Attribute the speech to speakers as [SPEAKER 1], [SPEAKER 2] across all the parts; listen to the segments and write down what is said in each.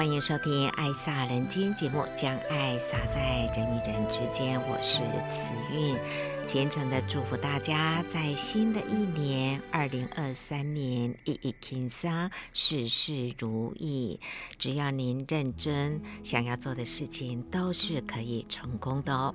[SPEAKER 1] 欢迎收听《爱撒人间》节目，将爱撒在人与人之间。我是慈韵。虔诚的祝福大家，在新的一年二零二三年，一一轻松，事事如意。只要您认真，想要做的事情都是可以成功的哦。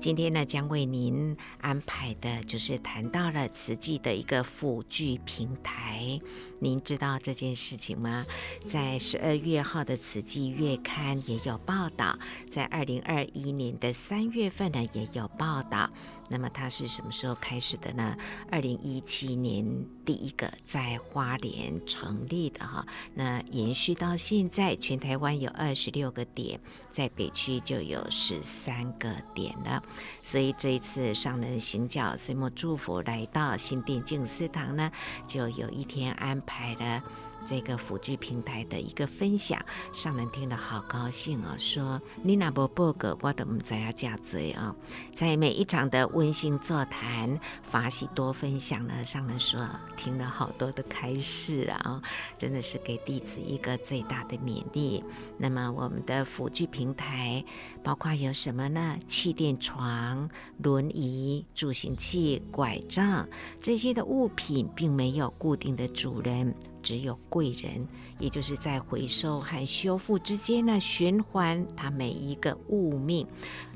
[SPEAKER 1] 今天呢，将为您安排的就是谈到了慈济的一个辅具平台。您知道这件事情吗？在十二月号的慈济月刊也有报道，在二零二一年的三月份呢，也有报道。那么它是什么时候开始的呢？二零一七年第一个在花莲成立的哈，那延续到现在，全台湾有二十六个点，在北区就有十三个点了。所以这一次上人行脚岁末祝福来到新店静思堂呢，就有一天安排了。这个辅具平台的一个分享，上人听了好高兴哦，说你那不报告，我都不知道这样子啊。在每一场的温馨座谈，法喜多分享呢，上人说听了好多的开示啊，真的是给弟子一个最大的勉励。那么我们的辅具平台包括有什么呢？气垫床、轮椅、助行器、拐杖这些的物品，并没有固定的主人。只有贵人，也就是在回收和修复之间呢，循环它每一个物命，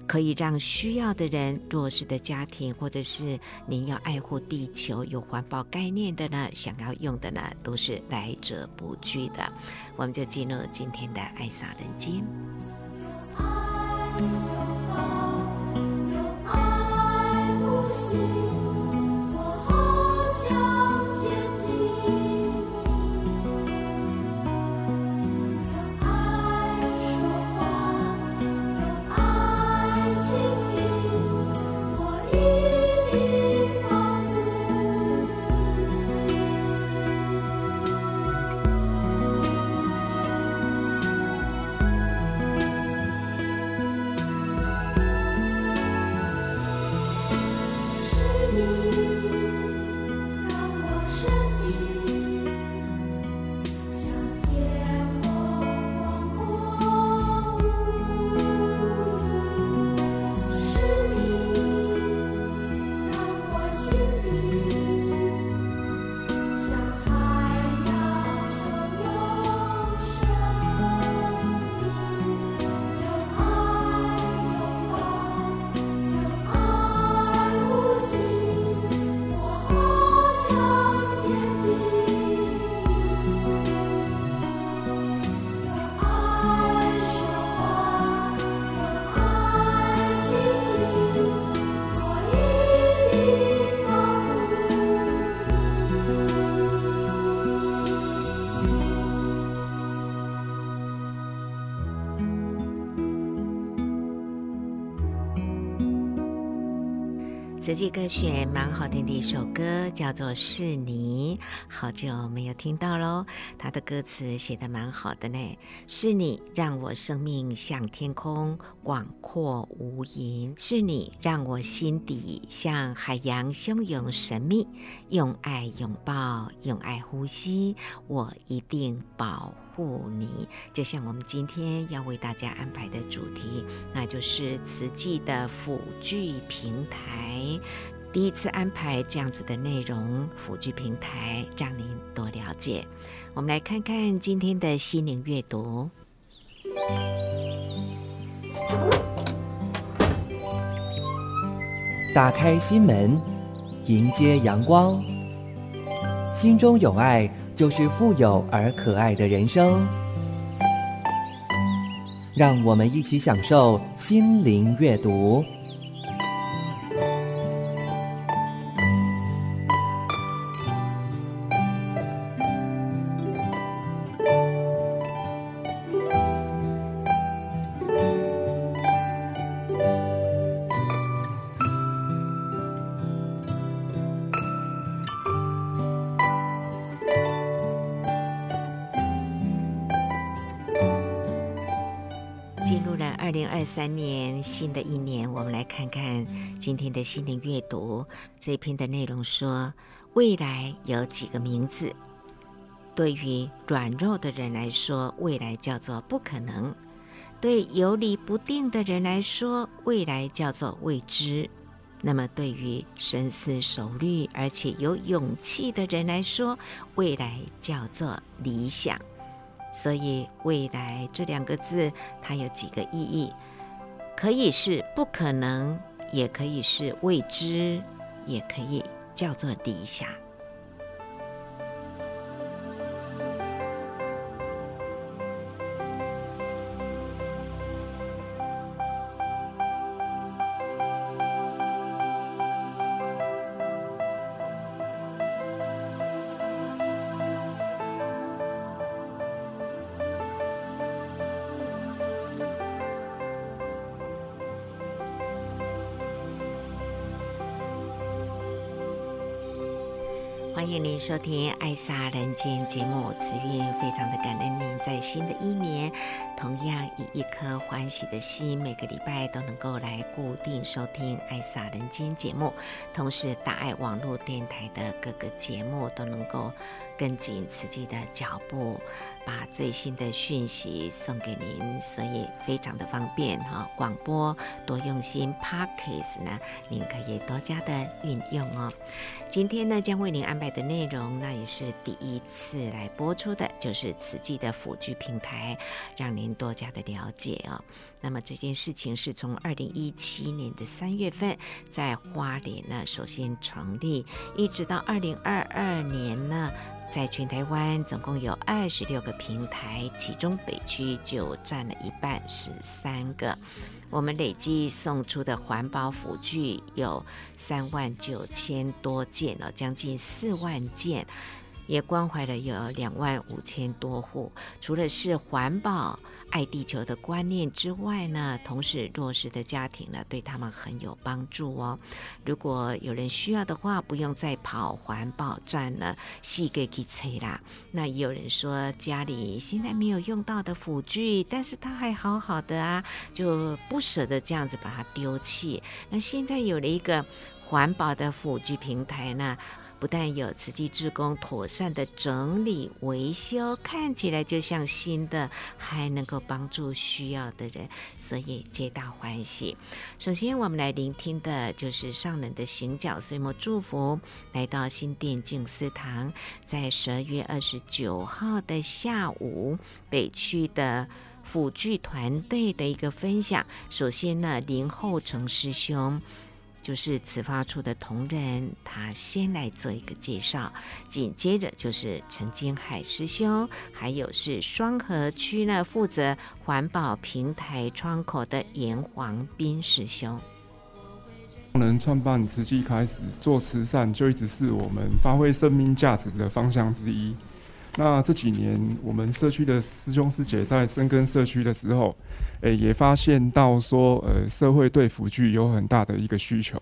[SPEAKER 1] 可以让需要的人、弱势的家庭，或者是您要爱护地球、有环保概念的呢，想要用的呢，都是来者不拒的。我们就进入今天的爱洒人间。季歌选蛮好听的一首歌，叫做《是你》，好久没有听到喽。他的歌词写的蛮好的呢。是你让我生命像天空，广阔无垠；是你让我心底像海洋汹涌神秘。用爱拥抱，用爱呼吸，我一定保护你。就像我们今天要为大家安排的主题，那就是慈济的辅具平台。第一次安排这样子的内容，辅具平台让您多了解。我们来看看今天的心灵阅读。
[SPEAKER 2] 打开心门，迎接阳光。心中有爱，就是富有而可爱的人生。让我们一起享受心
[SPEAKER 1] 灵阅读。看今天的心灵阅读这篇的内容说，未来有几个名字。对于软弱的人来说，未来叫做不可能；对游离不定的人来说，未来叫做未知。那么，对于深思熟虑而且有勇气的人来说，未来叫做理想。所以，“未来”这两个字，它有几个意义，可以是不可能，也可以是未知，也可以叫做理想。收听《爱撒人间》节目，慈韵非常的感恩您在新的一年，同样以一颗欢喜的心，每个礼拜都能够来固定收听《爱撒人间》节目，同时大爱网络电台的各个节目都能够。跟紧自己的脚步，把最新的讯息送给您，所以非常的方便哈。广播多用心，Podcast 呢，您可以多加的运用哦。今天呢，将为您安排的内容，那也是第一次来播出的，就是慈济的辅具平台，让您多加的了解哦。那么这件事情是从二零一七年的三月份在花莲呢首先成立，一直到二零二二年呢。在全台湾总共有二十六个平台，其中北区就占了一半，十三个。我们累计送出的环保辅具有三万九千多件了，将近四万件，也关怀了有两万五千多户。除了是环保。爱地球的观念之外呢，同时弱势的家庭呢，对他们很有帮助哦。如果有人需要的话，不用再跑环保站了，细给催啦。那也有人说家里现在没有用到的辅具，但是他还好好的啊，就不舍得这样子把它丢弃。那现在有了一个环保的辅具平台呢。不但有慈济志工妥善的整理维修，看起来就像新的，还能够帮助需要的人，所以皆大欢喜。首先，我们来聆听的就是上人的行脚岁末祝福，来到新店静思堂，在十二月二十九号的下午，北区的辅具团队的一个分享。首先呢，林后成师兄。就是此发出的同仁，他先来做一个介绍，紧接着就是陈金海师兄，还有是双河区呢负责环保平台窗口的严黄斌师兄。
[SPEAKER 3] 从人创办慈济开始做慈善，就一直是我们发挥生命价值的方向之一。那这几年，我们社区的师兄师姐在深耕社区的时候，诶，也发现到说，呃，社会对辅具有很大的一个需求，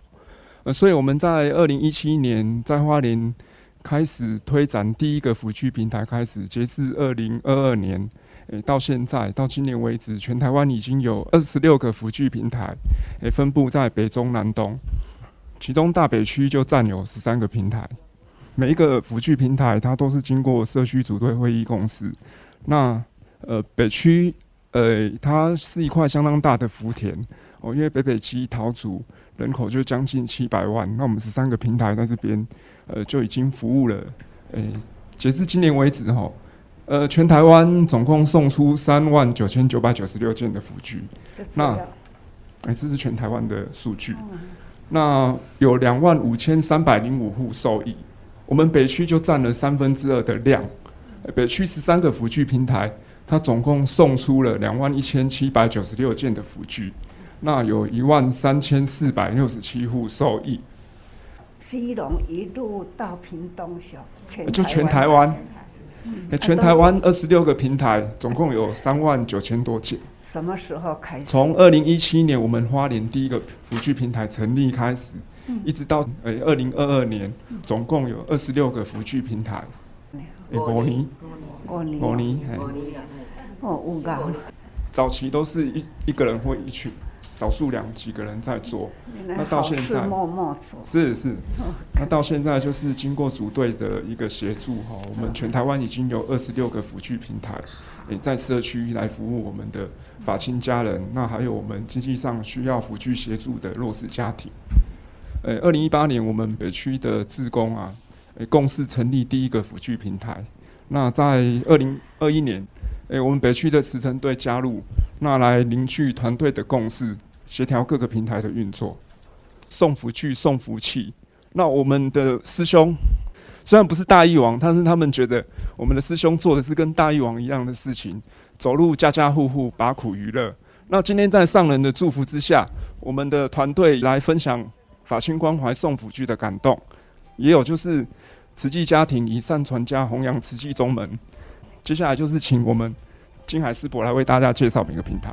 [SPEAKER 3] 呃，所以我们在二零一七年在花莲开始推展第一个辅具平台，开始截至二零二二年，诶，到现在到今年为止，全台湾已经有二十六个辅具平台，诶，分布在北中南东，其中大北区就占有十三个平台。每一个辅具平台，它都是经过社区组队会议共识。那呃北区呃它是一块相当大的福田哦，因为北北基桃竹人口就将近七百万，那我们十三个平台在这边呃就已经服务了。诶，截至今年为止哈，呃全台湾总共送出三万九千九百九十六件的辅具。那哎，这是全台湾的数据。那有两万五千三百零五户受益。我们北区就占了三分之二的量，北区十三个辅具平台，它总共送出了两万一千七百九十六件的辅具，那有一万三千四百六十七户受益。
[SPEAKER 4] 基隆一路到屏东小，
[SPEAKER 3] 就全台湾，全台湾二十六个平台，总共有三万九千多件。
[SPEAKER 4] 什么时候开始？
[SPEAKER 3] 从二零一七年我们花莲第一个辅具平台成立开始。一直到呃二零二二年，总共有二十六个辅具平台。五年，五年，五年，哦，五早期都是一一个人或一群少数两几个人在做，那到现在。
[SPEAKER 4] 默默做。
[SPEAKER 3] 是是，那到现在就是经过组队的一个协助哈，我们全台湾已经有二十六个辅具平台，也在社区来服务我们的法亲家人，那还有我们经济上需要辅具协助的弱势家庭。呃，二零一八年我们北区的志工啊，呃，共事成立第一个辅具平台。那在二零二一年，诶，我们北区的慈诚队加入，那来凝聚团队的共识，协调各个平台的运作，送福具、送福气。那我们的师兄虽然不是大义王，但是他们觉得我们的师兄做的是跟大义王一样的事情，走入家家户户，把苦娱乐。那今天在上人的祝福之下，我们的团队来分享法亲关怀送辅具的感动，也有就是。慈济家庭以善传家，弘扬慈济宗门。接下来就是请我们金海师伯来为大家介绍每个平台。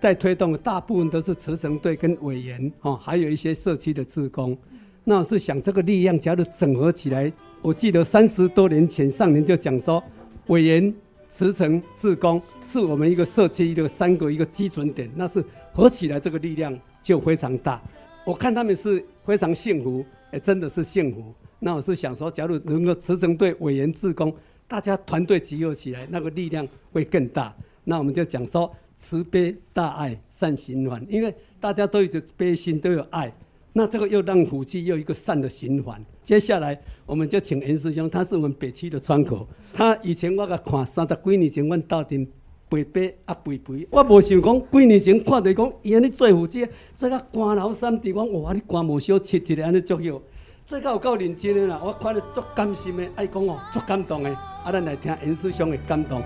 [SPEAKER 5] 在推动的大部分都是慈诚队跟委员哦，还有一些社区的志工。那我是想这个力量，假如整合起来。我记得三十多年前上人就讲说，委员、慈诚、志工是我们一个社区的三个一个基准点，那是合起来这个力量就非常大。我看他们是非常幸福，也真的是幸福。那我是想说，假如能够慈诚队委员、志工大家团队集合起来，那个力量会更大。那我们就讲说，慈悲大爱善循环，因为大家都有悲心，都有爱。那这个又让辅具又一个善的循环。接下来我们就请严师兄，他是我们北区的窗口。他以前我甲看三十几年前，阮到底背背啊背背，我无想讲几年前看到讲伊安尼做辅具，做甲肝脑三地讲哇，你肝无小切一个安尼足有，做甲有够认真的啦，我看了足甘心的，爱讲哦足感动的。啊，咱来听严师兄的感动。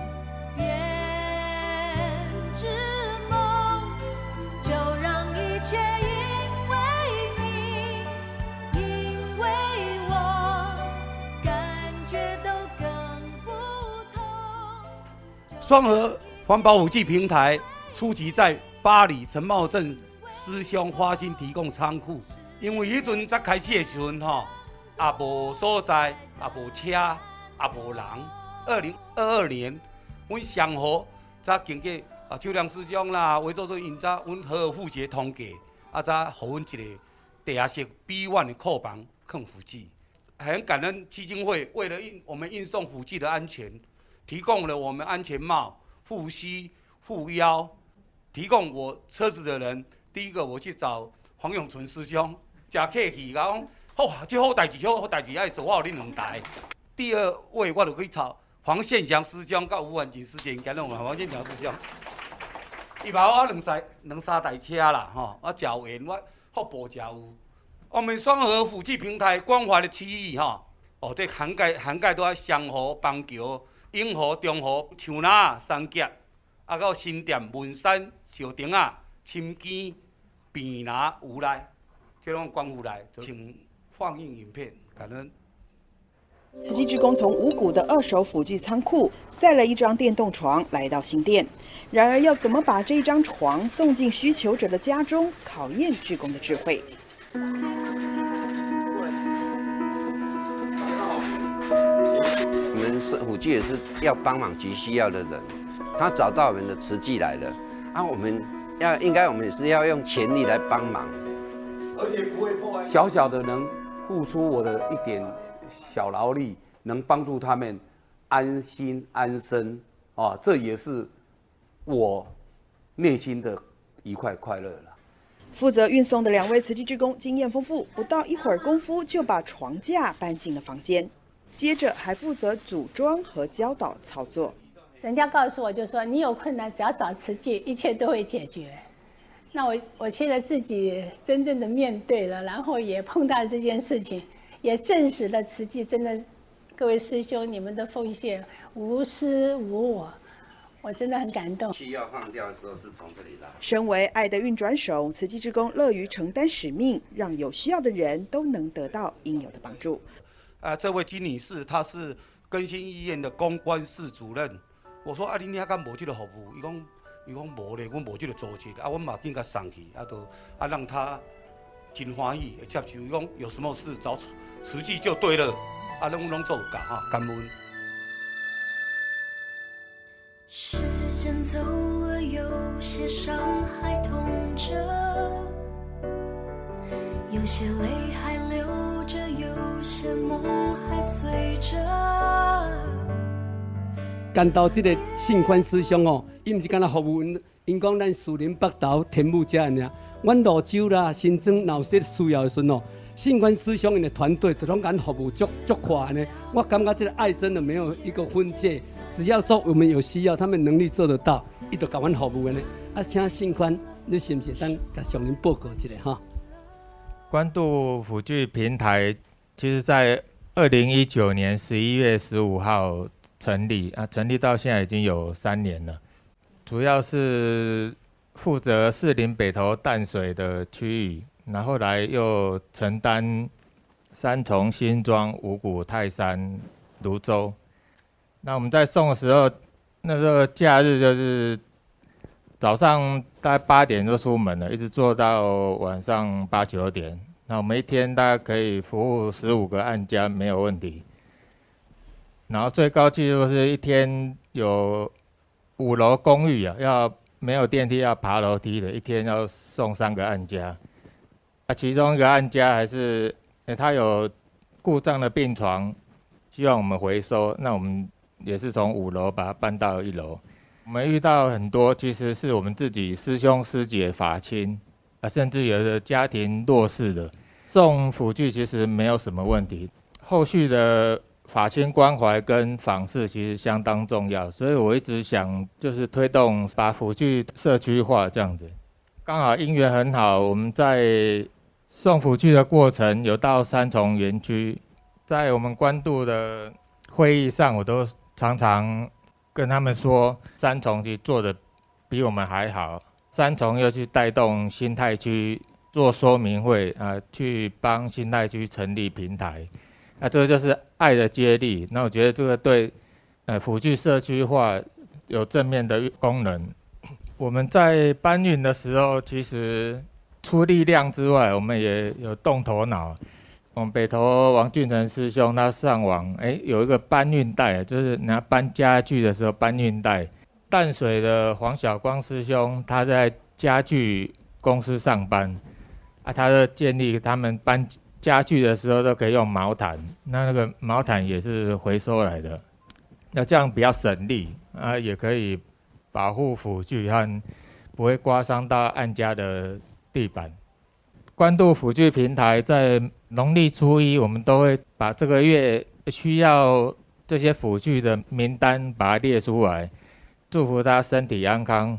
[SPEAKER 6] 双和环保辅具平台初期在巴里陈茂镇师兄花心提供仓库，因为迄阵才开始的时阵吼，也无所在，也无车，也无人。二零二二年，阮上河才经过啊秋良师兄啦，为做做因才阮和和附协通过，啊才互阮一个地下室 B one 的库房放辅具。很感恩基金会为了运我们运送辅具的安全。提供了我们安全帽、护膝、护腰，提供我车子的人。第一个我去找黄永存师兄，真客气，讲好，这好代志，好好代志爱做，我有恁两台。第二位我就去找黄宪祥师兄，甲吴万锦师姐，今日我黄宪祥师兄，伊把我两台两三台车啦，吼，我教员我服务真有。我们双河辅具平台关怀的区域，哈，哦，这涵盖涵盖都在香河、邦桥。永和、中和、树林、三甲，啊，到新店、文山、石碇啊、深坑、平南、无赖，这种关乎来，请放映影片，感恩。
[SPEAKER 7] 慈济志工从五股的二手辅具仓库载了一张电动床来到新店，然而要怎么把这张床送进需求者的家中，考验志工的智慧。
[SPEAKER 8] 辅具也是要帮忙急需要的人，他找到我们的慈济来了，啊，我们要应该我们也是要用全力来帮忙，
[SPEAKER 6] 而且不会破坏。小小的能付出我的一点小劳力，能帮助他们安心安身，啊，这也是我内心的一块快乐了。
[SPEAKER 7] 负责运送的两位慈济职工经验丰富，不到一会儿功夫就把床架搬进了房间。接着还负责组装和教导操作。
[SPEAKER 9] 人家告诉我就说，你有困难只要找慈济，一切都会解决。那我我现在自己真正的面对了，然后也碰到这件事情，也证实了慈济真的，各位师兄你们的奉献无私无我，我真的很感动。
[SPEAKER 8] 需要放掉的时候是从这里来。
[SPEAKER 7] 身为爱的运转手，慈济志工乐于承担使命，让有需要的人都能得到应有的帮助。
[SPEAKER 6] 啊，这位金女士，她是更新医院的公关室主任。我说：“啊，你你还敢无这个服务？”伊讲：“伊讲无咧，阮无即个组织，啊，阮嘛紧甲送去，啊，都啊让他真欢喜，接受。伊讲有什么事找慈济就对了，啊，拢拢做甲哈，感恩。时间走了，有些伤还痛着，有些泪还，有些梦还碎着。
[SPEAKER 5] 感到这个信宽师兄哦，伊毋是干那服务，因讲咱树林北头天母这样，阮泸州啦、新庄闹些需要的时候，信宽师兄因的团队都拢敢服务足足快呢。我感觉这个爱真的没有一个分界，只要说我们有需要，他们能力做得到，伊都甲阮服务的呢。啊，请信宽，你是不是当甲上林报告一下哈？
[SPEAKER 10] 关注辅具平台，其实在二零一九年十一月十五号。成立啊，成立到现在已经有三年了，主要是负责士林北投淡水的区域，然后来又承担三重、新庄、五股、泰山、芦洲。那我们在送的时候，那个假日就是早上大概八点就出门了，一直做到晚上八九点。那我们一天大概可以服务十五个案家，没有问题。然后最高纪录是一天有五楼公寓啊，要没有电梯要爬楼梯的，一天要送三个案家。啊，其中一个案家还是，欸、他有故障的病床，希望我们回收，那我们也是从五楼把它搬到一楼。我们遇到很多其实是我们自己师兄师姐法亲啊，甚至有的家庭弱势的，送辅具其实没有什么问题，后续的。法亲关怀跟访视其实相当重要，所以我一直想就是推动把辅具社区化这样子。刚好因缘很好，我们在送辅具的过程有到三重园区，在我们关渡的会议上，我都常常跟他们说，三重其实做的比我们还好。三重又去带动新泰区做说明会啊，去帮新泰区成立平台。那这个就是爱的接力。那我觉得这个对，呃，辅具社区化有正面的功能。我们在搬运的时候，其实出力量之外，我们也有动头脑。我们北投王俊成师兄他上网，哎，有一个搬运带，就是拿搬家具的时候搬运带。淡水的黄晓光师兄他在家具公司上班，啊，他的建议他们搬。家具的时候都可以用毛毯，那那个毛毯也是回收来的，那这样比较省力啊，也可以保护辅具和不会刮伤到案家的地板。关渡辅具平台在农历初一，我们都会把这个月需要这些辅具的名单把它列出来，祝福他身体安康。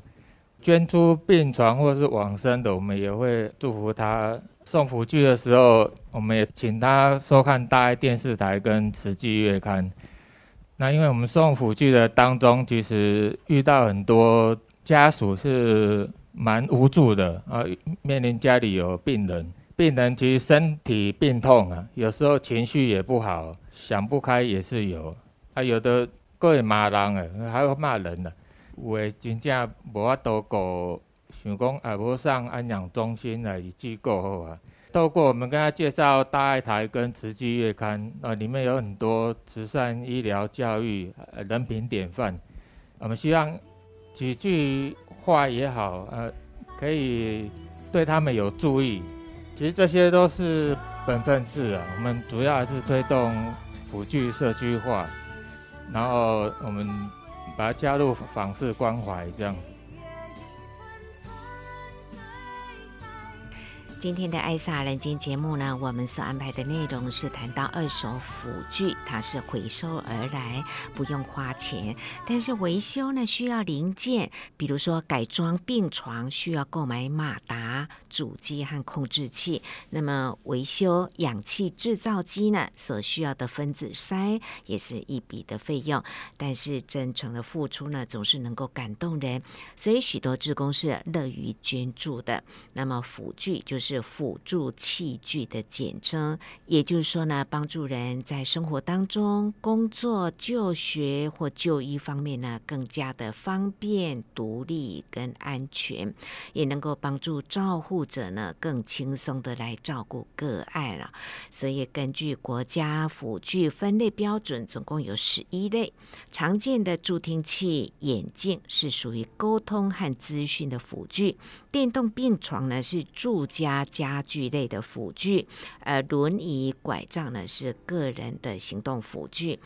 [SPEAKER 10] 捐出病床或是往生的，我们也会祝福他。送辅具的时候，我们也请他收看大爱电视台跟慈济月刊。那因为我们送辅具的当中，其实遇到很多家属是蛮无助的啊，面临家里有病人，病人其实身体病痛啊，有时候情绪也不好，想不开也是有。啊，有的各会骂人诶，还会骂人的，有的真正无法度过。想讲啊，无上安养中心来机构好啊。透过我们跟他介绍大爱台跟慈济月刊啊，里面有很多慈善、医疗、教育、人品典范。我们希望几句话也好，呃，可以对他们有助益。其实这些都是本分事啊。我们主要还是推动辅具社区化，然后我们把它加入访视关怀这样子。
[SPEAKER 1] 今天的爱萨人间节目呢，我们所安排的内容是谈到二手辅具，它是回收而来，不用花钱，但是维修呢需要零件，比如说改装病床需要购买马达、主机和控制器，那么维修氧气制造机呢所需要的分子筛也是一笔的费用，但是真诚的付出呢总是能够感动人，所以许多志工是乐于捐助的。那么辅具就是。是辅助器具的简称。也就是说呢，帮助人在生活当中、工作、就学或就医方面呢，更加的方便、独立跟安全，也能够帮助照护者呢更轻松的来照顾个案了。所以根据国家辅具分类标准，总共有十一类。常见的助听器、眼镜是属于沟通和资讯的辅具，电动病床呢是住家家具类的辅具，呃，轮椅、拐杖呢是个人的行动辅具。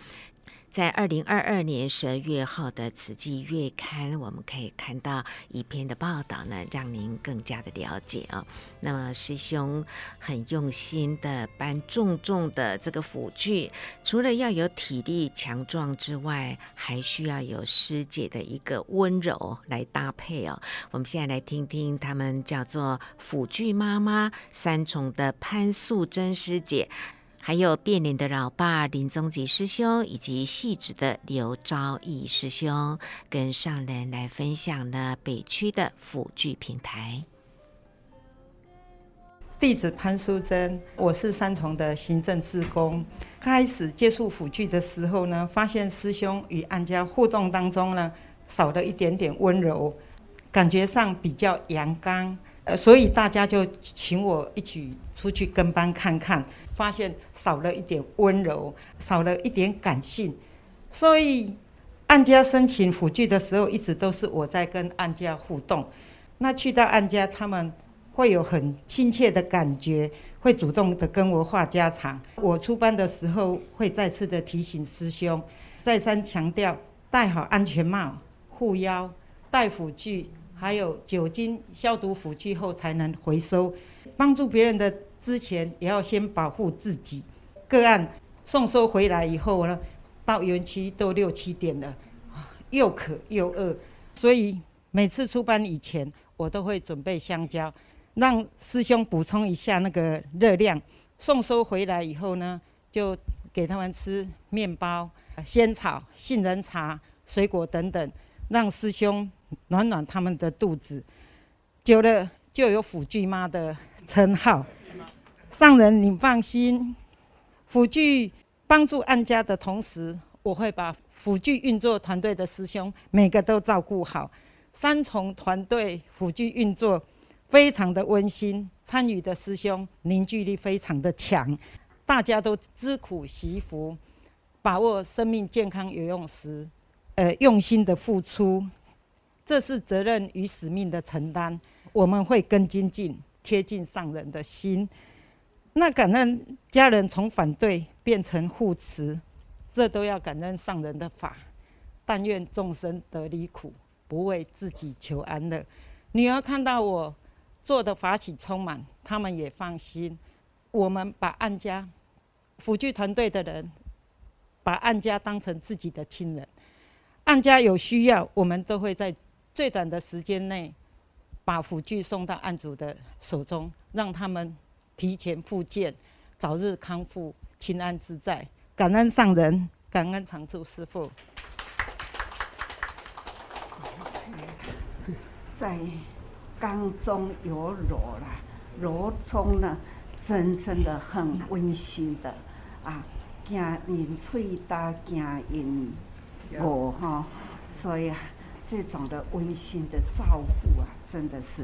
[SPEAKER 1] 在二零二二年十二月号的《慈济月刊》，我们可以看到一篇的报道呢，让您更加的了解啊。那么师兄很用心的搬重重的这个辅具，除了要有体力强壮之外，还需要有师姐的一个温柔来搭配哦。我们现在来听听他们叫做辅具妈妈三重的潘素贞师姐。还有变脸的老爸林宗吉师兄，以及戏子的刘昭义师兄，跟上人来分享了北区的辅具平台。
[SPEAKER 11] 弟子潘淑珍，我是三重的行政志工。开始接触辅具的时候呢，发现师兄与案家互动当中呢，少了一点点温柔，感觉上比较阳刚，呃，所以大家就请我一起出去跟班看看。发现少了一点温柔，少了一点感性，所以按家申请辅具的时候，一直都是我在跟按家互动。那去到按家，他们会有很亲切的感觉，会主动的跟我话家常。我出班的时候，会再次的提醒师兄，再三强调戴好安全帽、护腰、带辅具，还有酒精消毒辅具后才能回收，帮助别人的。之前也要先保护自己。个案送收回来以后呢，到园区都六七点了，又渴又饿，所以每次出班以前，我都会准备香蕉，让师兄补充一下那个热量。送收回来以后呢，就给他们吃面包、仙草、杏仁茶、水果等等，让师兄暖暖他们的肚子。久了就有辅具妈的称号。上人，你放心，辅具帮助安家的同时，我会把辅具运作团队的师兄每个都照顾好。三重团队辅具运作非常的温馨，参与的师兄凝聚力非常的强，大家都知苦惜福，把握生命健康有用时，呃，用心的付出，这是责任与使命的承担。我们会更精进，贴近上人的心。那感恩家人从反对变成护持，这都要感恩上人的法。但愿众生得离苦，不为自己求安乐。女儿看到我做的法喜充满，他们也放心。我们把案家辅具团队的人，把案家当成自己的亲人。案家有需要，我们都会在最短的时间内把辅具送到案主的手中，让他们。提前复健，早日康复，平安自在。感恩上人，感恩常住师父。
[SPEAKER 4] 在刚中有柔啦，柔中呢，真正的很温馨的啊，惊人喙大，惊人我哈，所以啊这种的温馨的照顾啊，真的是。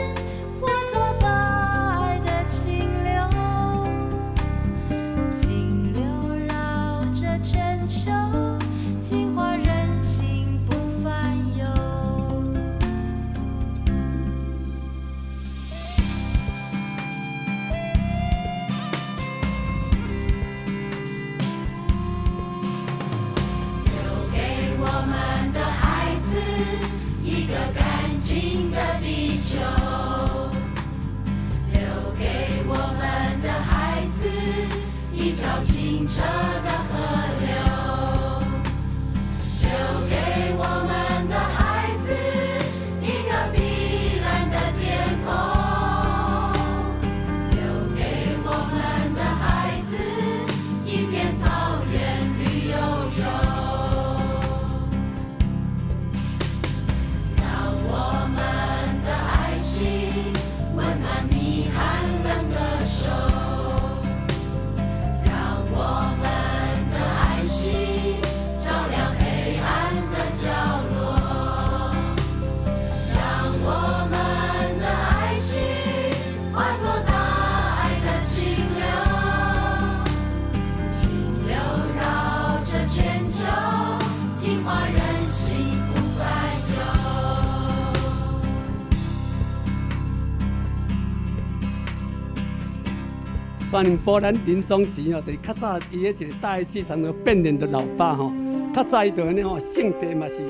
[SPEAKER 5] 虽然波咱林宗吉哦，就是较早伊迄一个大爱剧场的变脸的老爸吼，较早伊就安尼吼，性格嘛是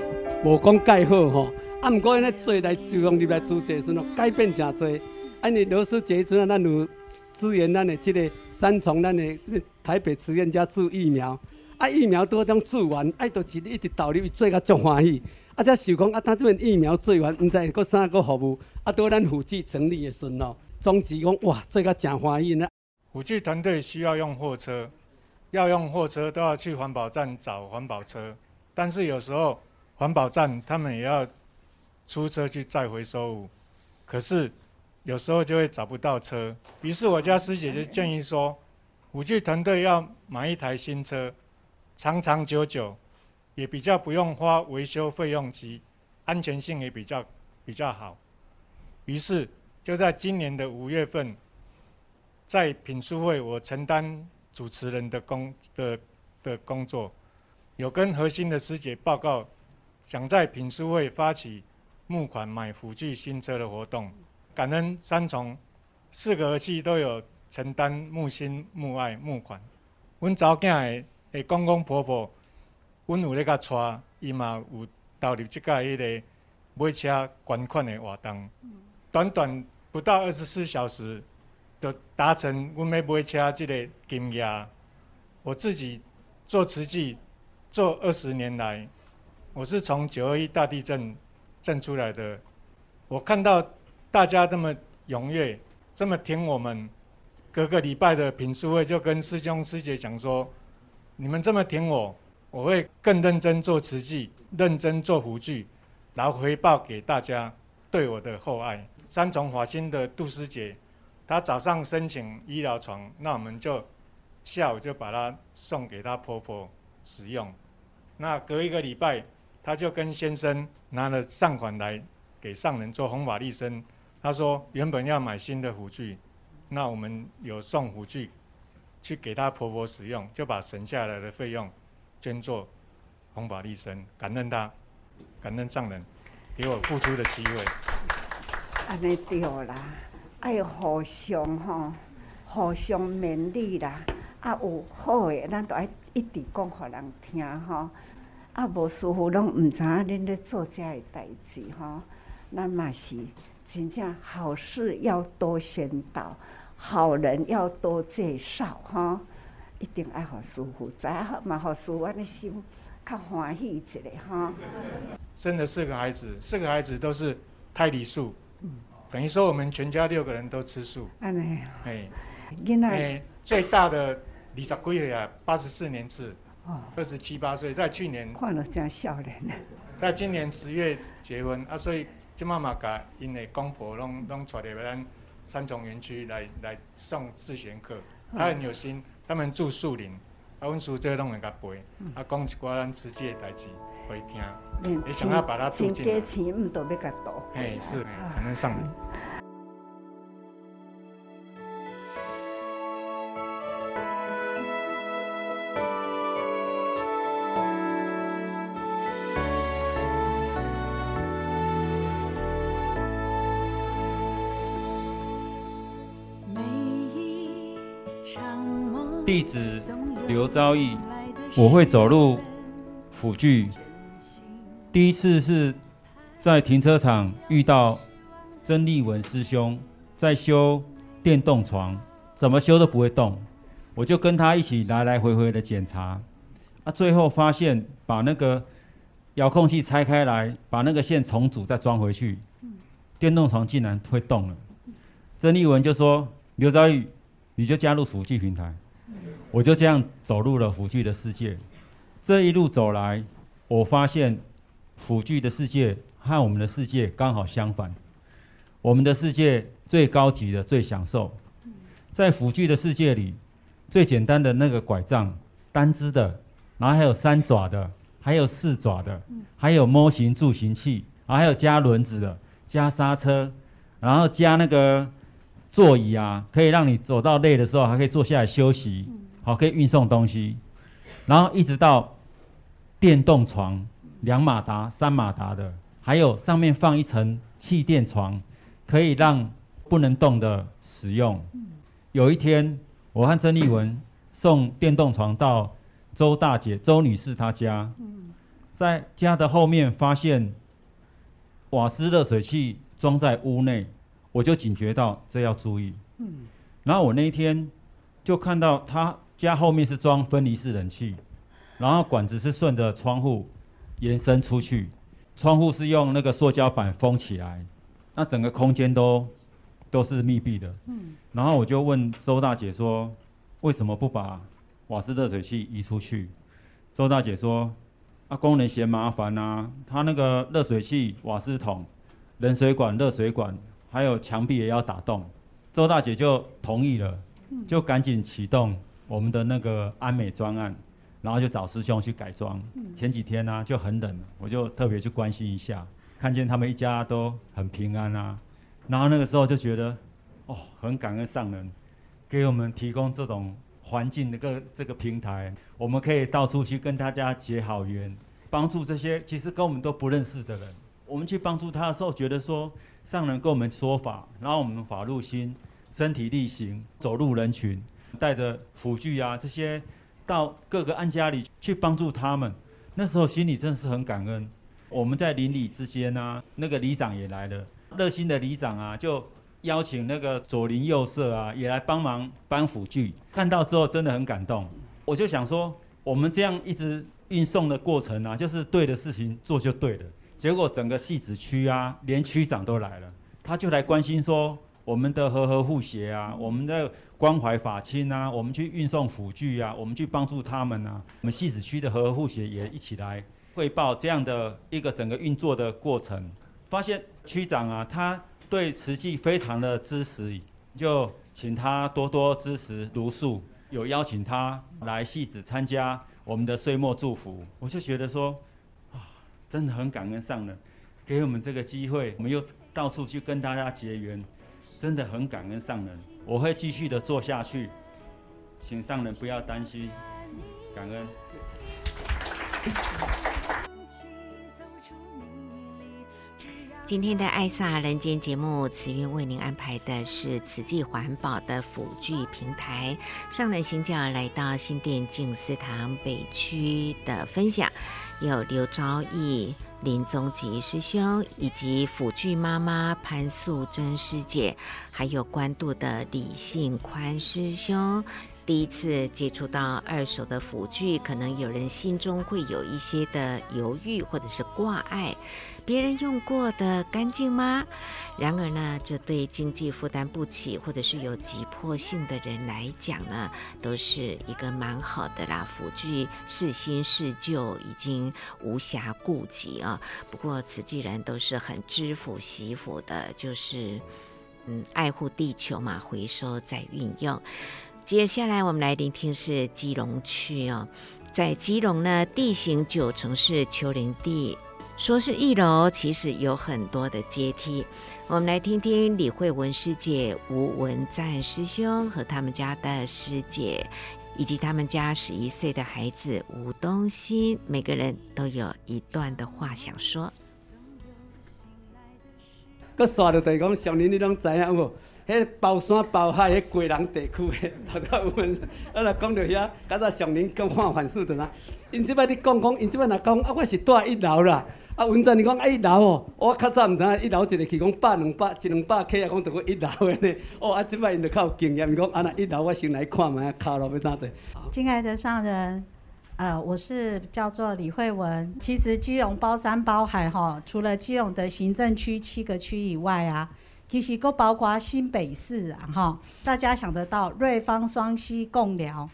[SPEAKER 5] 无讲介好吼，啊，毋过安尼做来就用入来主持时阵改变诚济。安尼罗斯杰阵啊，咱有支援咱的即个三重，咱的台北慈愿家做疫苗，啊，疫苗多种做完，爱都一日一直投入，伊做甲足欢喜。啊，才想讲啊，他这边疫苗做完，毋知搁啥搁服务，啊，到咱辅具成立的时阵哦，总之讲哇，做甲诚欢喜呢。
[SPEAKER 12] 辅具团队需要用货车，要用货车都要去环保站找环保车，但是有时候环保站他们也要出车去载回收物，可是有时候就会找不到车。于是我家师姐就建议说，辅具团队要买一台新车，长长久久，也比较不用花维修费用及安全性也比较比较好。于是就在今年的五月份。在品书会，我承担主持人的工的的工作，有跟核心的师姐报告，想在品书会发起募款买辅具新车的活动。感恩三重四个儿媳都有承担募心募爱募款。阮查某囝的公公婆婆，阮有咧甲带，伊嘛有投入即个迄个买车捐款的活动。短短不到二十四小时。就达成阮要买车这个金额。我自己做慈济做二十年来，我是从九二一大地震震出来的。我看到大家这么踊跃，这么挺我们，隔个礼拜的品书会就跟师兄师姐讲说：你们这么挺我，我会更认真做慈济，认真做辅具，然后回报给大家对我的厚爱。三重华兴的杜师姐。他早上申请医疗床，那我们就下午就把它送给他婆婆使用。那隔一个礼拜，他就跟先生拿了善款来给上人做弘法利生。他说原本要买新的辅具，那我们有送辅具去给他婆婆使用，就把省下来的费用捐做弘法利生，感恩他，感恩上人给我付出的机会。
[SPEAKER 4] 安尼对啦。爱互相吼，互相勉励啦。啊，有好诶，咱都爱一直讲互人听吼。啊，无师傅拢毋知影恁咧做遮诶代志吼。咱嘛是真正好事要多宣导，好人要多介绍吼。一定爱互师傅知影嘛，互师傅安尼心较欢喜一下吼。
[SPEAKER 12] 生了四个孩子，四个孩子都是胎里素。嗯等于说我们全家六个人都吃素。哎，哎，最大的二十几岁啊，八十四年次，二十七八岁，在去年。
[SPEAKER 4] 看了真少年。
[SPEAKER 12] 在今年十月结婚啊，所以就妈妈把因的公婆拢拢带来咱三重园区来来上自贤课，他很有心，他们住树林，啊，阮叔这拢会甲陪，啊，讲一寡咱慈济的代志。会听，你想要把它住进来。哎，是，可能上。
[SPEAKER 13] 弟子刘昭义，我会走路辅具。第一次是在停车场遇到曾立文师兄在修电动床，怎么修都不会动，我就跟他一起来来回回的检查，啊，最后发现把那个遥控器拆开来，把那个线重组再装回去，电动床竟然会动了。曾立文就说：“刘昭玉，你就加入辅具平台。”我就这样走入了辅具的世界。这一路走来，我发现。辅具的世界和我们的世界刚好相反，我们的世界最高级的、最享受，在辅具的世界里，最简单的那个拐杖，单支的，然后还有三爪的，还有四爪的，还有模型助行器，然后还有加轮子的，加刹车，然后加那个座椅啊，可以让你走到累的时候还可以坐下来休息，好，可以运送东西，然后一直到电动床。两马达、三马达的，还有上面放一层气垫床，可以让不能动的使用。有一天，我和曾丽文送电动床到周大姐、周女士她家，在家的后面发现瓦斯热水器装在屋内，我就警觉到这要注意。然后我那一天就看到她家后面是装分离式冷气，然后管子是顺着窗户延伸出去，窗户是用那个塑胶板封起来，那整个空间都都是密闭的。嗯然后我就问周大姐说：“为什么不把瓦斯热水器移出去？”周大姐说：“啊，工人嫌麻烦啊，他那个热水器、瓦斯桶、冷水管、热水管，还有墙壁也要打洞。”周大姐就同意了，就赶紧启动我们的那个安美专案，然后就找师兄去改装。前几天呢、啊、就很冷，我就特别去关心一下，看见他们一家都很平安啊，然后那个时候就觉得。哦，很感恩上人给我们提供这种环境的个这个平台，我们可以到处去跟大家结好缘，帮助这些其实跟我们都不认识的人。我们去帮助他的时候，觉得说上人跟我们说法，然后我们法入心，身体力行，走入人群，带着辅具啊这些到各个安家里去帮助他们。那时候心里真的是很感恩。我们在邻里之间啊，那个里长也来了，热心的里长啊就。邀请那个左邻右舍啊，也来帮忙搬辅具。看到之后真的很感动，我就想说，我们这样一直运送的过程啊，就是对的事情做就对了。结果整个戏子区啊，连区长都来了，他就来关心说，我们的和和护协啊，我们的关怀法亲啊，我们去运送辅具啊，我们去帮助他们啊。我们汐止区的和和护协也一起来汇报这样的一个整个运作的过程，发现区长啊，他。对慈济非常的支持，就请他多多支持茹素，有邀请他来汐止参加我们的岁末祝福。我就觉得说，啊，真的很感恩上人给我们这个机会，我们又到处去跟大家结缘，真的很感恩上人。我会继续的做下去，请上人不要担心，感恩。
[SPEAKER 1] 今天的爱萨人间节目，慈云为您安排的是慈济环保的辅具平台。上人行脚来到新店静思堂北区的分享，有刘昭义、林宗吉师兄，以及辅具妈妈潘素贞师姐，还有关渡的李信宽师兄。第一次接触到二手的辅具，可能有人心中会有一些的犹豫或者是挂碍。别人用过的干净吗？然而呢，这对经济负担不起或者是有急迫性的人来讲呢，都是一个蛮好的啦。辅具是新是旧，已经无暇顾及啊。不过慈济人都是很知福惜福的，就是嗯，爱护地球嘛，回收再运用。接下来我们来聆听是基隆区哦，在基隆呢，地形九成是丘陵地。说是一楼，其实有很多的阶梯。我们来听听李慧文师姐、吴文赞师兄和他们家的师姐，以及他们家十一岁的孩子吴东新，每个人都有一段的话想说。
[SPEAKER 5] 个刷的地讲，上年你拢知影无？迄包山包海，迄贵人地区的，好多有问。啊，来讲到遐，刚才上年讲话反复的啦。因即摆你讲讲，因即摆若讲，啊，我是住一楼啦。啊，文赞你讲啊一楼哦，我较早毋知影一楼一个去讲百两百一两百客啊，讲着个一楼的呢。哦，啊，即摆因着较有经验，讲啊那一楼我先来看觅，卡路要怎做？
[SPEAKER 14] 亲爱的上人，呃，我是叫做李慧文。其实基隆包山包海哈，除了基隆的行政区七个区以外啊，其实佫包括新北市啊哈。大家想得到瑞芳、双溪、贡寮、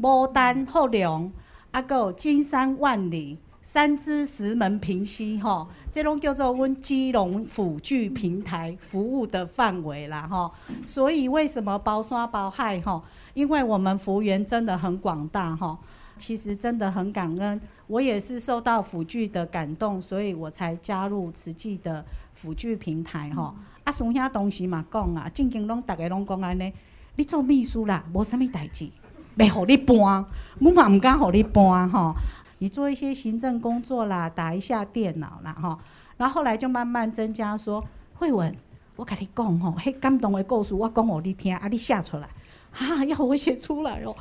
[SPEAKER 14] 牡丹、后龙，啊，佫有金山、万里。三芝石门平溪吼，这拢叫做阮基隆辅具平台服务的范围啦吼。所以为什么包山包海吼？因为我们服务员真的很广大吼。其实真的很感恩，我也是受到辅具的感动，所以我才加入慈济的辅具平台吼。啊，孙兄当时嘛讲啊，正经拢大家拢讲安尼，你做秘书啦，无啥物代志，袂互你搬，我嘛毋敢互你搬吼。你做一些行政工作啦，打一下电脑啦，吼，然后后来就慢慢增加说，慧文，我甲你讲吼，迄感动的故事我讲互你听，啊，你写出来，啊，要我写出来哦。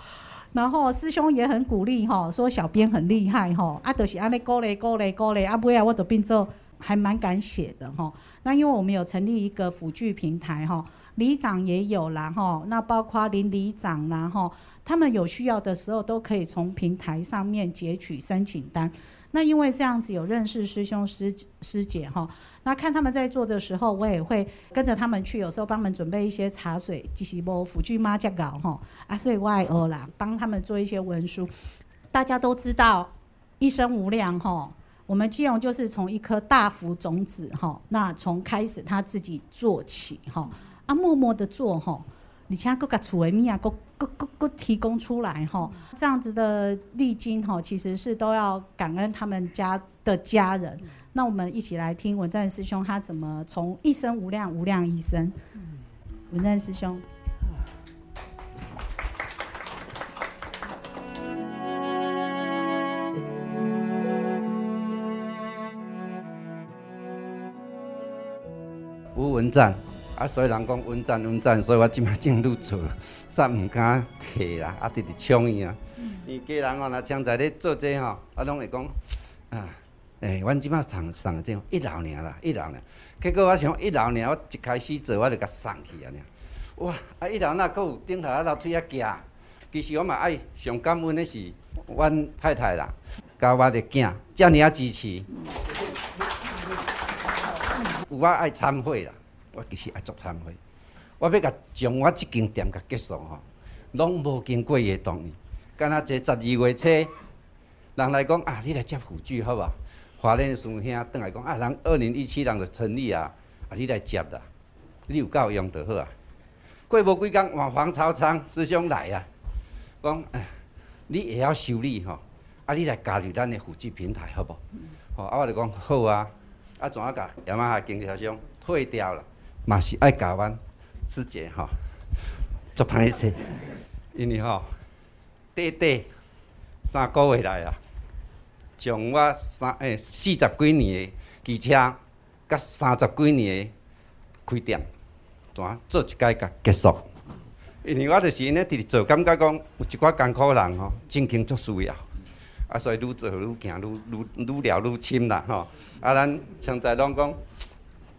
[SPEAKER 14] 然后师兄也很鼓励吼，说小编很厉害吼，啊，都是安尼鼓励鼓励鼓励，啊，不要我都变做还蛮敢写的哈。那因为我们有成立一个辅具平台哈，里长也有啦哈，那包括邻里长啦哈，他们有需要的时候都可以从平台上面截取申请单。那因为这样子有认识师兄师师姐哈。那看他们在做的时候，我也会跟着他们去，有时候帮他们准备一些茶水，即是无辅具妈家搞吼啊，所以我也学啦，帮他们做一些文书。大家都知道一生无量吼，我们基隆就是从一颗大福种子哈，那从开始他自己做起哈，啊默默的做哈，你像各个处为咪啊，各各各各提供出来哈，这样子的历经哈，其实是都要感恩他们家的家人。那我们一起来听文赞师兄他怎么从一生无量无量一生。文赞师兄，
[SPEAKER 8] 吴文赞啊，所以人讲文赞文赞，所以我今麦进入做，煞毋敢提啦，啊直直抢伊啊。伊家人哦，若像在咧做这吼，啊拢会讲啊。诶、欸，阮即摆送送这一楼尔啦，一楼尔。结果我想一楼尔，我一开始做我就甲送去啊，哇！啊，一楼那阁有顶头啊，楼梯啊行。其实我嘛爱上感恩的是阮太太啦，甲我的囝，遮尔啊支持。有我爱忏悔啦，我其实爱做忏悔。我要甲将我即间店甲结束吼，拢无经过伊同意。干那这十二月初，人来讲啊，你来接辅具好无？华莲师兄转来讲啊，人二零一七人就成立啊，啊你来接啦，你有够用就好啊。过无几工，黄黄超昌师兄来啊，讲你也要修理吼，啊你来加入咱的辅具平台好不？好，啊我就讲好啊，啊怎啊甲雅马哈经销商退掉了，嘛是爱加阮师姐吼，做歹势，因为吼短短三个月来啊。从我三诶四十几年的机车，甲三十几年的开店，怎做一届甲结束？因为我就是因咧直直做，感觉讲有一寡艰苦人吼，真经足需要，啊，所以愈做愈行，愈愈愈聊愈深啦吼。啊，咱现在拢讲，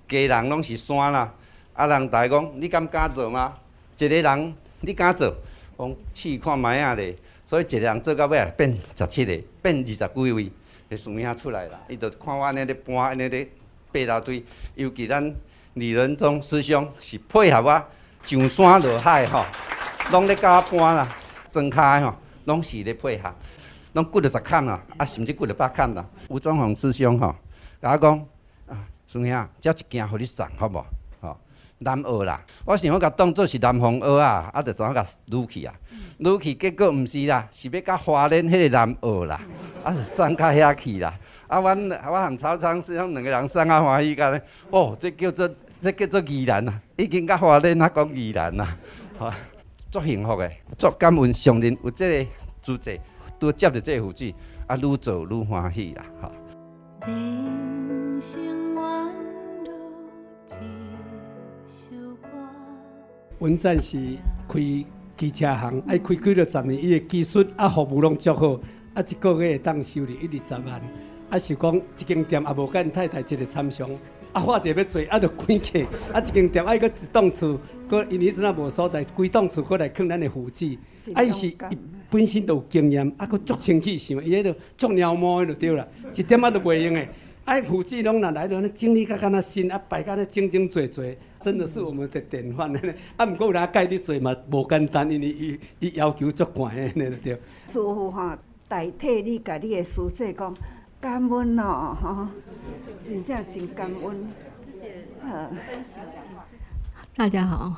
[SPEAKER 8] 家人拢是山啦，啊，人大讲你敢敢做吗？一个人你敢做？讲试看觅仔咧。所以一个人做到尾啊，变十七个，变二十几位，个数名出来啦。伊就看我安尼咧搬，安尼咧爬楼梯。尤其咱李仁忠师兄是配合我上山下海吼，拢咧教我搬啦，装卡吼，拢是咧配合，拢骨着十坎啦，啊甚至骨着八坎啦。吴宗宏师兄吼，甲我讲啊，师兄，这一件互你送，好无？吼南澳啦，我想要甲当做是南方澳啊，啊，就怎啊甲撸去啊？撸去结果毋是啦，是要甲华莲迄个南澳啦，啊是送甲遐去啦。啊，阮我含曹昌师兄两个人送啊欢喜甲咧，哦，这叫做这叫做宜兰啊，已经甲华莲啊讲宜兰啦，哈，足幸福诶，足感恩上人有这个资质，拄接着这个福气，啊，愈做愈欢喜啦，哈。
[SPEAKER 5] 文赞是开机车行，爱开几多十年，伊个技术啊服务拢足好，啊一个月会当收入一二十万，啊是讲一间店也无甲因太太一个参详，啊化者要做，啊就关起，啊一间店啊，伊个一栋厝，搁因迄阵啊无所在，规栋厝搁来囥咱的辅具，啊伊是伊本身都有经验，啊搁足清气想，伊迄个足鸟毛就对啦，一点仔都袂用诶。哎，辅具拢若来着，安尼整理甲敢若新，啊摆甲咧整整齐齐，真的是我们的典范呢。啊，毋过有人介你做嘛，无简单，因为伊伊要求足悬的，那就对。
[SPEAKER 4] 师傅哈，代替你甲你的师姐讲感恩哦，哈，真正真感恩。好，
[SPEAKER 15] 大家好，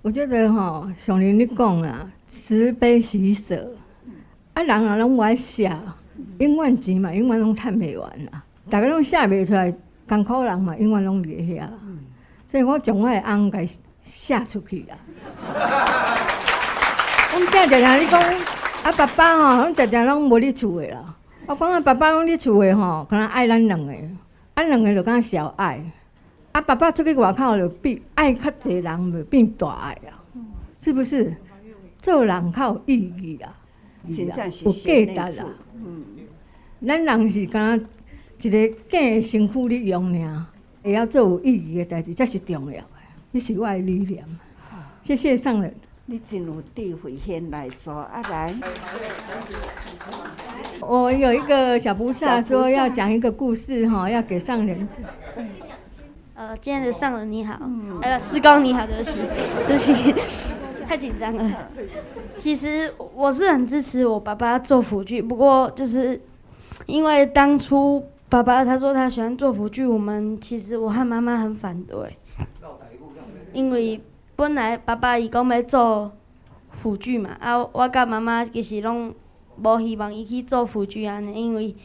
[SPEAKER 15] 我觉得哈，上人你讲啊，慈悲喜舍，啊，人啊拢爱写，永远钱嘛，永远拢趁袂完啊。大家拢写袂出来，艰苦人嘛，永远拢伫遐啦。所以我将我的翁给写出去啦。阮囝常常你讲，啊爸爸吼，阮常常拢无伫厝的啦。我讲啊，爸爸拢伫厝诶吼，可能爱咱两个，咱两个就敢小爱。啊，爸爸出去外口就变爱较侪人，就变大爱啊，是不是？做人较有意义啊，有价值啦。嗯，咱人是敢一个假的身躯咧用尔，会晓做有意义诶代志，才是重要诶。你是我诶理念。谢谢上人。
[SPEAKER 4] 你真有智慧，先来做啊来。
[SPEAKER 15] 我有一个小菩萨说要讲一个故事哈，要给上人。
[SPEAKER 16] 呃，今天的上人你好，呃，师公你好，对不起，对不起，太紧张了。其实我是很支持我爸爸做辅具，不过就是因为当初爸爸他说他喜欢做辅具，我们其实我和妈妈很反对，因为。本来爸爸伊讲要做辅具嘛，啊，我甲妈妈其实拢无希望伊去做辅具安尼，因为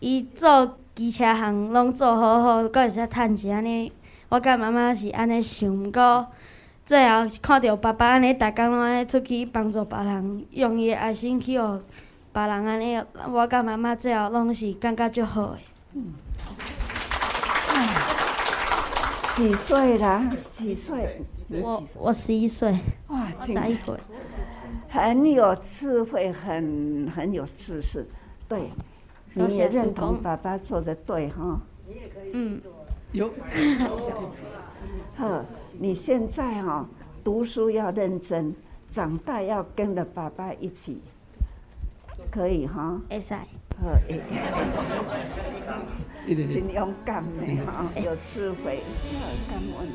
[SPEAKER 16] 伊做机车行拢做好好，阁会使趁钱安尼。我甲妈妈是安尼想，毋过最后是看着爸爸安尼，逐工拢安尼出去帮助别人，用伊爱心去互别人安尼，我甲妈妈最后拢是感觉足好诶。
[SPEAKER 4] 几岁啦？几岁？
[SPEAKER 16] 我我十一岁，
[SPEAKER 4] 哇，
[SPEAKER 16] 才一岁，
[SPEAKER 4] 很有智慧，很很有知识，对，你也认同爸爸做的对哈？你也可以嗯，有，呵，你现在哈读书要认真，长大要跟着爸爸一起，可以哈？
[SPEAKER 16] 会使，
[SPEAKER 4] 呵，会，真勇敢的哈，有智慧，感恩。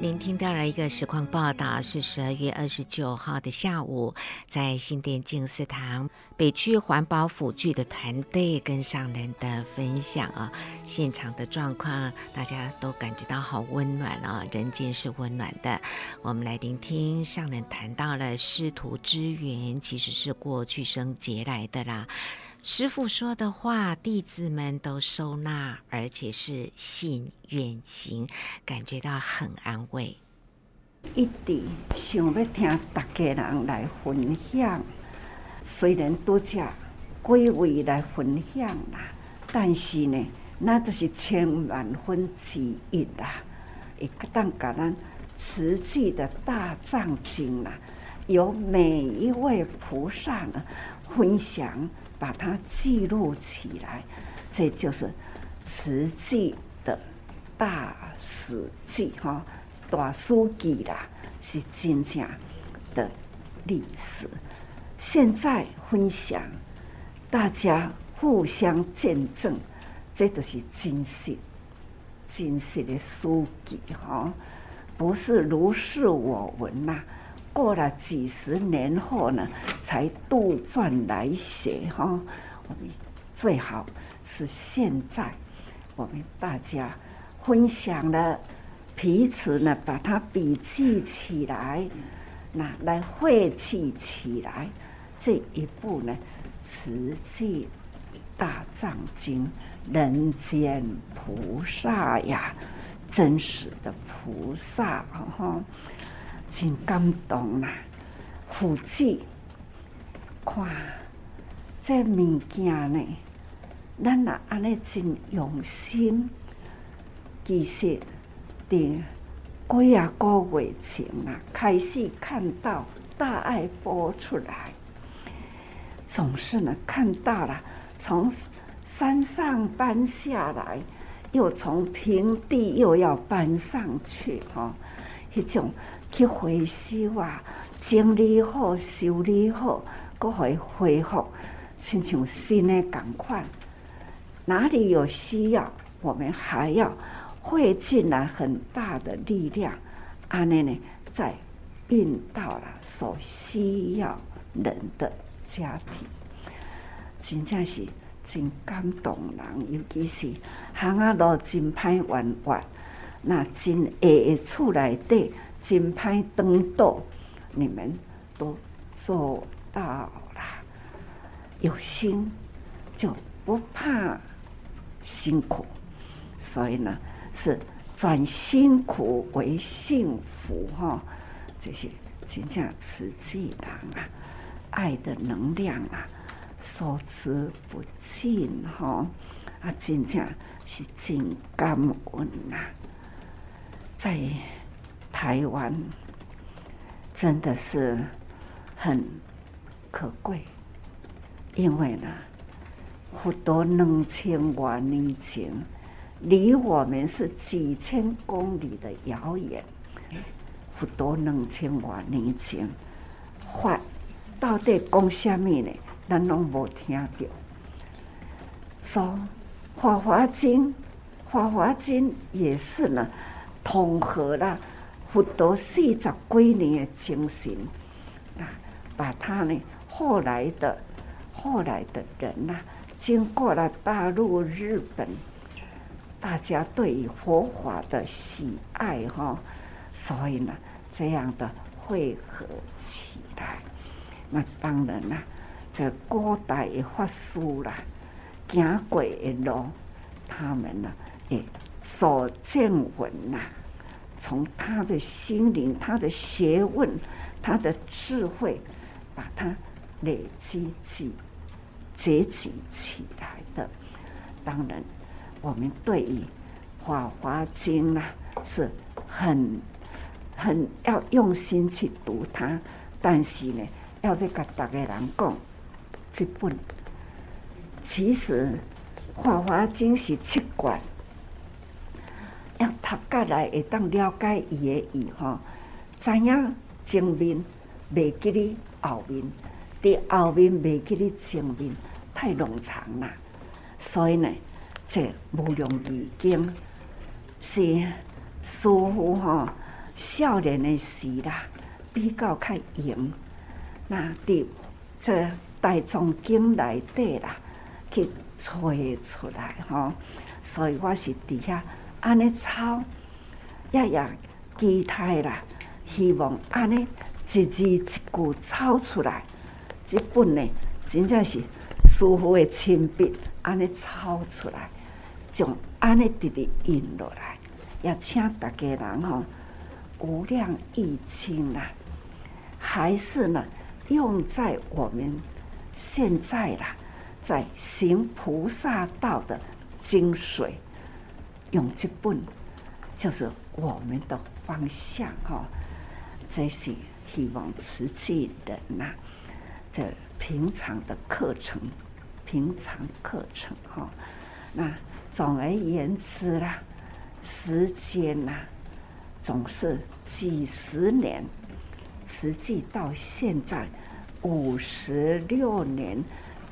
[SPEAKER 1] 您听到了一个实况报道，是十二月二十九号的下午，在新店静思堂北区环保辅具的团队跟上人的分享啊，现场的状况大家都感觉到好温暖啊，人间是温暖的。我们来聆听上人谈到了师徒之缘，其实是过去生结来的啦。师父说的话，弟子们都收纳，而且是信愿行，感觉到很安慰。
[SPEAKER 4] 一直想要听大家人来分享，虽然都只归位来分享啦，但是呢，那都是千万分之一啦。会当甲咱慈济的大藏经啦，有每一位菩萨呢分享。把它记录起来，这就是实际的大史记哈，大书记啦，是真正的历史。现在分享，大家互相见证，这都是真实、真实的书记哈，不是如是我闻呐。过了几十年后呢，才杜撰来写哈。我们最好是现在，我们大家分享了彼此呢，把它笔记起来，那来汇记起来这一部呢，《慈济大藏经》，人间菩萨呀，真实的菩萨哈。真感动啦！父子，看这物件呢，咱若安尼真用心。其实，伫几啊个月前啊，开始看到大爱播出来，总是呢看到了从山上搬下来，又从平地又要搬上去，哈，一种。去回收啊，整理好、修理好，搁会恢复，亲像新的同款。哪里有需要，我们还要汇进来很大的力量，安尼呢，再运到了所需要人的家庭，真正是真感动人。尤其是行啊路真歹弯弯，那真会厝内底。金牌登斗，你们都做到了。有心就不怕辛苦，所以呢，是转辛苦为幸福哈。这些真正慈济人啊，爱的能量啊，所持不尽哈。啊，真正是真感恩呐，在。台湾真的是很可贵，因为呢，佛陀两千多年前，离我们是几千公里的遥远。佛陀两千多年前，法到底讲什么呢？咱拢无听到。说《法华经》，《法华经》也是呢，统合了。佛陀四十几年的精神，啊，把他呢后来的后来的人呐、经过了大陆、日本，大家对于佛法的喜爱哈，所以呢，这样的汇合起来。那当然啦，这古代的法师啦，行过的路，他们呢也所见闻呐。从他的心灵、他的学问、他的智慧，把它累积起、结集起来的。当然，我们对于《法华经》啊，是很、很要用心去读它。但是呢，要要跟大家人讲，这本其实《法华经》是七卷。要读过来会当了解伊的意吼，知影前面袂记哩后面，伫后面袂记哩前面，太冗长啦。所以呢，这无容易经是师父吼少年的时啦，比较较严。那伫这大藏经内底啦，去找出来吼，所以我是伫遐。安尼抄，也也期待啦。希望安尼一字一句抄出来，这本呢真正是师傅的亲笔，安尼抄出来，将安尼直直印落来。也请大家人吼无量义亲啦，还是呢用在我们现在啦，在行菩萨道的精髓。用这本就是我们的方向哈，这是希望慈济人呐，这平常的课程，平常课程哈。那总而言之啦，时间呐，总是几十年，慈济到现在五十六年，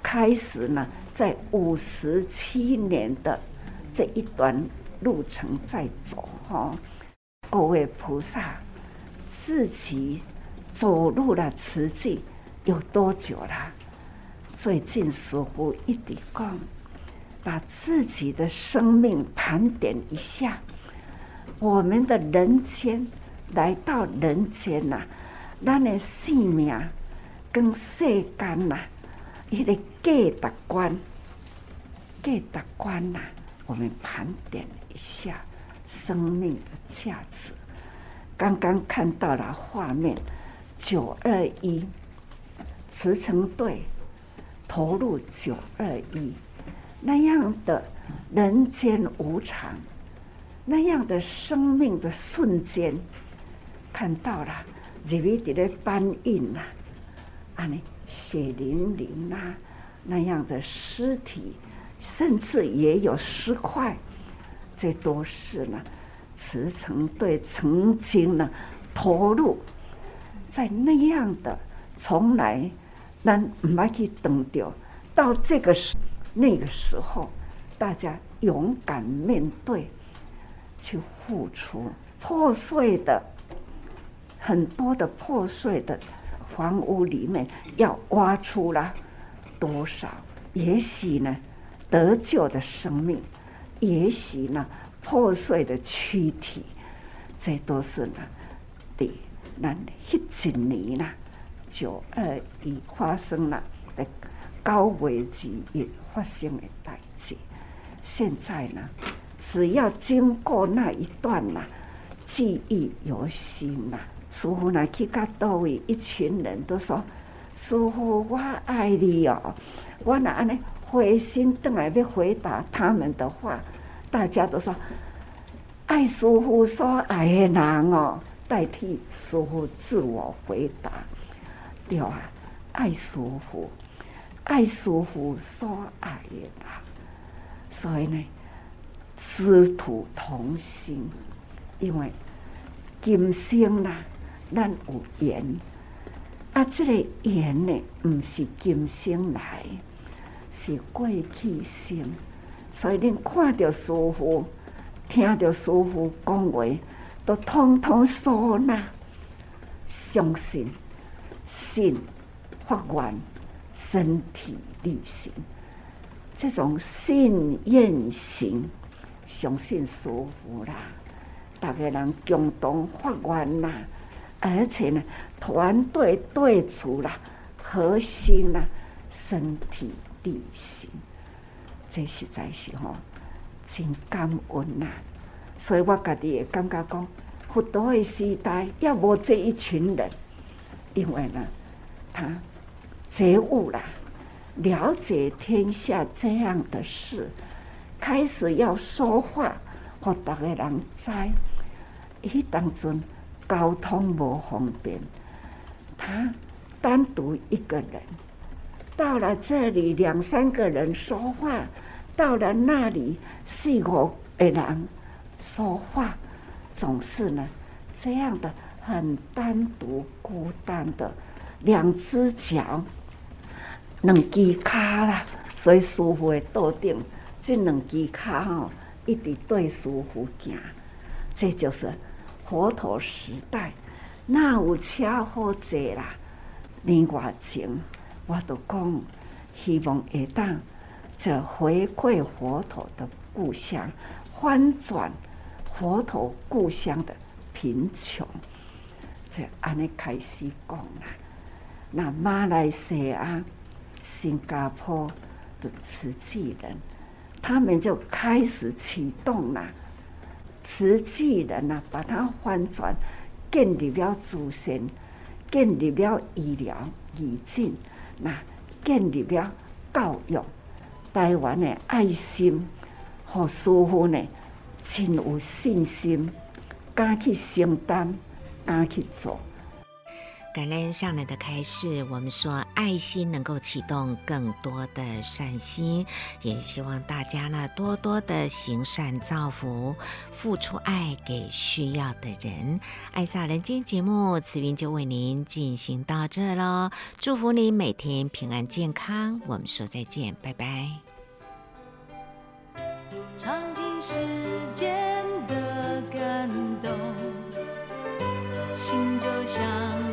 [SPEAKER 4] 开始呢，在五十七年的这一段。路程在走哈，各位菩萨自己走入了慈济有多久了？最近似乎一点光，把自己的生命盘点一下。我们的人间来到人间呐，咱的性命跟世间呐，一个价值观，价值观呐，我们盘点。下生命的价值，刚刚看到了画面，九二一慈诚队投入九二一那样的人间无常，那样的生命的瞬间，看到了日月底的搬运呐，啊，你血淋淋呐，那样的尸体，甚至也有尸块。这都是呢，慈诚对曾经呢投入在那样的，从来咱唔爱去等掉，到这个时那个时候，大家勇敢面对，去付出破碎的很多的破碎的房屋里面，要挖出了多少？也许呢，得救的生命。也许呢，破碎的躯体，这都是呢，对，那迄几年呢，九二一发生了的高危机也发生的代志。现在呢，只要经过那一段呐，记忆犹新呐。师父呢去到多位，一群人都说：“师父，我爱你哦。”我哪呢？回心转来要回答他们的话，大家都说爱师父所爱的人哦，代替师父自我回答，对啊，爱师父，爱师父所爱的人。所以呢，师徒同心，因为今生啦，咱有缘，啊，这个缘呢，唔是今生来，是过去生。所以恁看到师傅，听到师傅讲话，都通通收纳，相信、信、发愿、身体力行，这种信愿行，相信师傅啦，大家人共同发愿啦，而且呢，团队对处啦，核心啦，身体力行。这实在是吼，真感恩呐、啊！所以我家己也感觉讲，佛陀的时代要无这一群人，因为呢，他觉悟了，了解天下这样的事，开始要说话，和大家人知，迄当中交通无方便，他单独一个人。到了这里，两三个人说话；到了那里，四五个人说话，总是呢这样的很单独、孤单的，两只脚，两只脚啦，所以师傅的道定，这两只脚吼，一直对师傅行，这就是佛陀时代，那有车好坐啦，你外情。我都讲，希望会当这回馈佛陀的故乡，翻转佛陀故乡的贫穷。这安尼开始讲啦。那马来西亚、新加坡的慈济人，他们就开始启动啦慈济人呐，把它翻转，建立了祖先，建立了医疗已经。那建立了教育，台湾的爱心和师父呢，真有信心，敢去承担，敢去做。
[SPEAKER 1] 感恩上人的开示，我们说爱心能够启动更多的善心，也希望大家呢多多的行善造福，付出爱给需要的人。爱撒人间节目，慈云就为您进行到这喽，祝福您每天平安健康，我们说再见，拜拜。
[SPEAKER 17] 尝尽时间的感动，心，就像。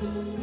[SPEAKER 17] 一